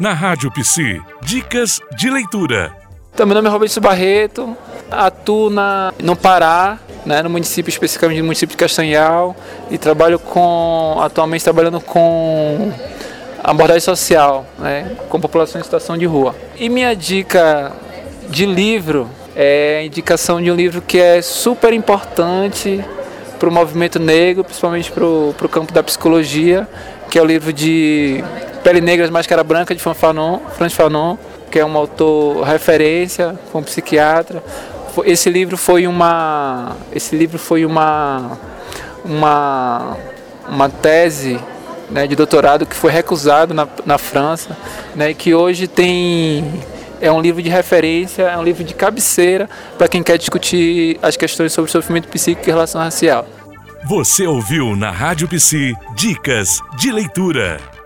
Na Rádio Psi, dicas de leitura. Então, meu nome é Roberto Barreto, atuo na, no Pará, né, no município, especificamente no município de Castanhal, e trabalho com, atualmente trabalhando com abordagem social, né, com população em situação de rua. E minha dica de livro é a indicação de um livro que é super importante para o movimento negro, principalmente para o campo da psicologia, que é o livro de Pele Negra, Máscara Branca, de Fanon, Franz Fanon, que é um autor referência, foi um psiquiatra. Esse livro foi uma, esse livro foi uma, uma, uma tese né, de doutorado que foi recusado na, na França, né, que hoje tem é um livro de referência, é um livro de cabeceira para quem quer discutir as questões sobre sofrimento psíquico e relação racial. Você ouviu na Rádio Psi Dicas de Leitura.